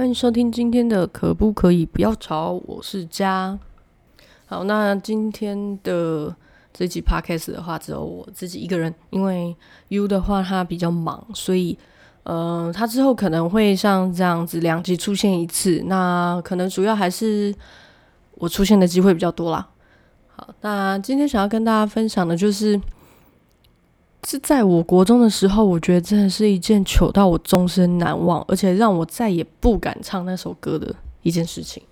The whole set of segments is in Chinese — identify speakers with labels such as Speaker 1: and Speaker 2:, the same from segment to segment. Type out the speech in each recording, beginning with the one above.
Speaker 1: 欢迎收听今天的可不可以不要吵？我是佳。好，那今天的这集 podcast 的话，只有我自己一个人，因为 U 的话他比较忙，所以呃，他之后可能会像这样子两集出现一次。那可能主要还是我出现的机会比较多啦。好，那今天想要跟大家分享的就是。是在我国中的时候，我觉得真的是一件糗到我终身难忘，而且让我再也不敢唱那首歌的一件事情。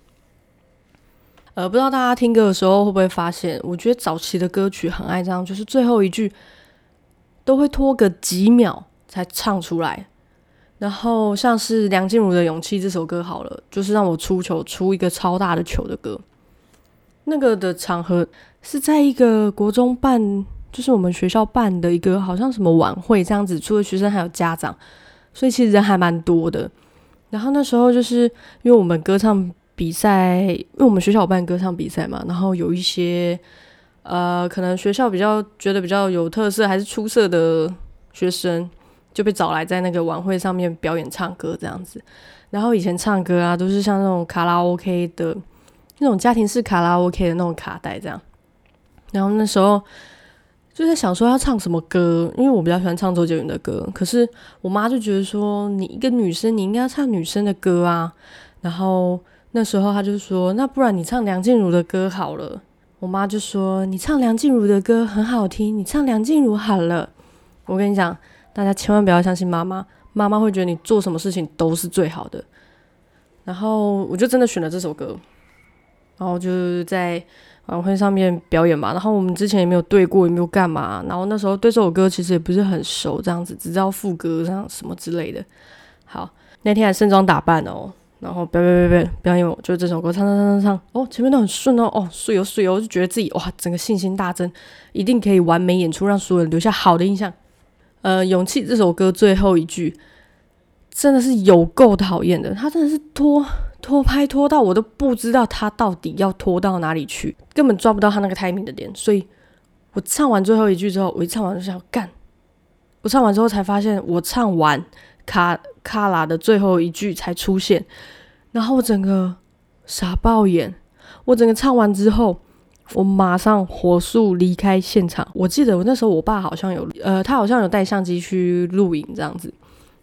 Speaker 1: 呃，不知道大家听歌的时候会不会发现，我觉得早期的歌曲很爱这样，就是最后一句都会拖个几秒才唱出来。然后像是梁静茹的《勇气》这首歌，好了，就是让我出糗出一个超大的糗的歌。那个的场合是在一个国中办。就是我们学校办的一个好像什么晚会这样子，除了学生还有家长，所以其实人还蛮多的。然后那时候就是因为我们歌唱比赛，因为我们学校办歌唱比赛嘛，然后有一些呃，可能学校比较觉得比较有特色还是出色的学生，就被找来在那个晚会上面表演唱歌这样子。然后以前唱歌啊，都是像那种卡拉 OK 的那种家庭式卡拉 OK 的那种卡带这样。然后那时候。就在想说要唱什么歌，因为我比较喜欢唱周杰伦的歌。可是我妈就觉得说，你一个女生，你应该要唱女生的歌啊。然后那时候她就说，那不然你唱梁静茹的歌好了。我妈就说，你唱梁静茹的歌很好听，你唱梁静茹好了。我跟你讲，大家千万不要相信妈妈，妈妈会觉得你做什么事情都是最好的。然后我就真的选了这首歌，然后就是在。晚会上面表演嘛，然后我们之前也没有对过，也没有干嘛，然后那时候对这首歌其实也不是很熟，这样子只知道副歌这样什么之类的。好，那天还盛装打扮哦，然后表表表表表演，就这首歌唱唱唱唱唱，哦，前面都很顺哦，哦，睡哦睡哦，就觉得自己哇，整个信心大增，一定可以完美演出，让所有人留下好的印象。呃，勇气这首歌最后一句真的是有够讨厌的，他真的是拖。拖拍拖到我都不知道他到底要拖到哪里去，根本抓不到他那个 timing 的点。所以我唱完最后一句之后，我一唱完就想干。我唱完之后才发现，我唱完卡卡拉的最后一句才出现，然后我整个傻爆眼。我整个唱完之后，我马上火速离开现场。我记得我那时候我爸好像有呃，他好像有带相机去录影这样子。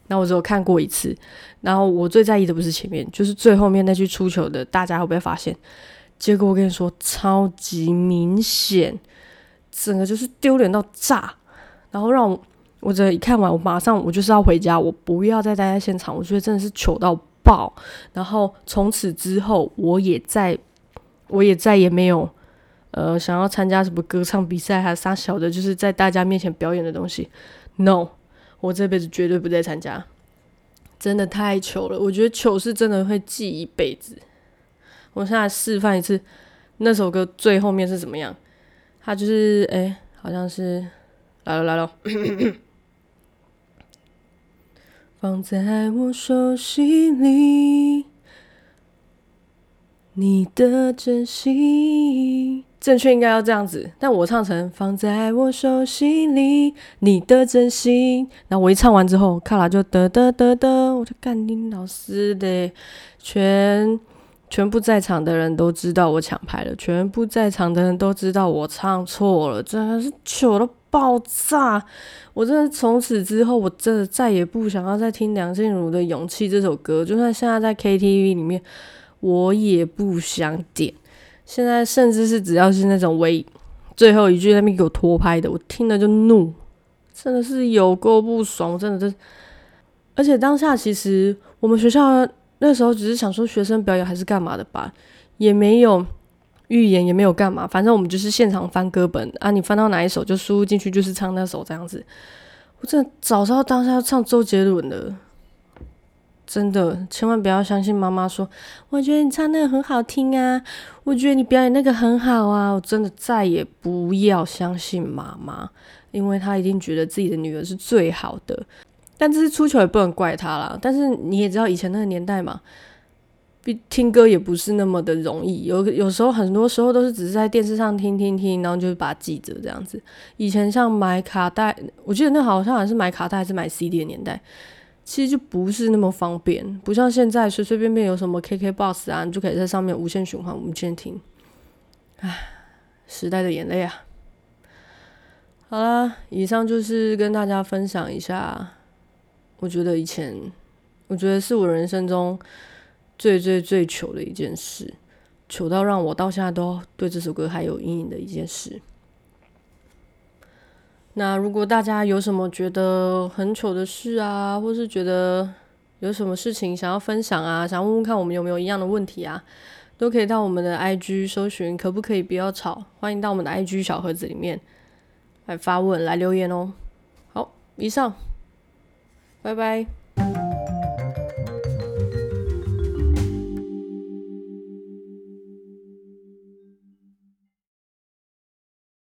Speaker 1: 那我只有看过一次，然后我最在意的不是前面，就是最后面那句出糗的，大家会不会发现？结果我跟你说，超级明显，整个就是丢脸到炸，然后让我我这一看完，我马上我就是要回家，我不要再待在现场，我觉得真的是糗到爆。然后从此之后，我也再我也再也没有呃想要参加什么歌唱比赛，还是啥小的，就是在大家面前表演的东西，no。我这辈子绝对不再参加，真的太糗了。我觉得糗是真的会记一辈子。我现在示范一次，那首歌最后面是怎么样？它就是哎，好像是来了来了，放在我手心里，你的真心。正确应该要这样子，但我唱成放在我手心里，你的真心。然后我一唱完之后，卡拉就得得得得，我就干你老师的，全全部在场的人都知道我抢牌了，全部在场的人都知道我唱错了，真的是糗到爆炸。我真的从此之后，我真的再也不想要再听梁静茹的《勇气》这首歌，就算现在在 KTV 里面，我也不想点。现在甚至是只要是那种微最后一句那边给我拖拍的，我听了就怒，真的是有够不爽，真的是。而且当下其实我们学校那时候只是想说学生表演还是干嘛的吧，也没有预演，也没有干嘛，反正我们就是现场翻歌本啊，你翻到哪一首就输入进去，就是唱那首这样子。我真的早知道当下要唱周杰伦的。真的，千万不要相信妈妈说。我觉得你唱那个很好听啊，我觉得你表演那个很好啊。我真的再也不要相信妈妈，因为她一定觉得自己的女儿是最好的。但这次出糗也不能怪她啦。但是你也知道以前那个年代嘛，听歌也不是那么的容易。有有时候很多时候都是只是在电视上听听听，然后就是把记着这样子。以前像买卡带，我记得那好像还是买卡带还是买 CD 的年代。其实就不是那么方便，不像现在随随便便有什么 KKBOX 啊，你就可以在上面无限循环、无限听。唉，时代的眼泪啊！好啦，以上就是跟大家分享一下，我觉得以前，我觉得是我人生中最最最糗的一件事，糗到让我到现在都对这首歌还有阴影的一件事。那如果大家有什么觉得很糗的事啊，或是觉得有什么事情想要分享啊，想问问看我们有没有一样的问题啊，都可以到我们的 IG 搜寻，可不可以不要吵？欢迎到我们的 IG 小盒子里面来发问、来留言哦。好，以上，拜拜。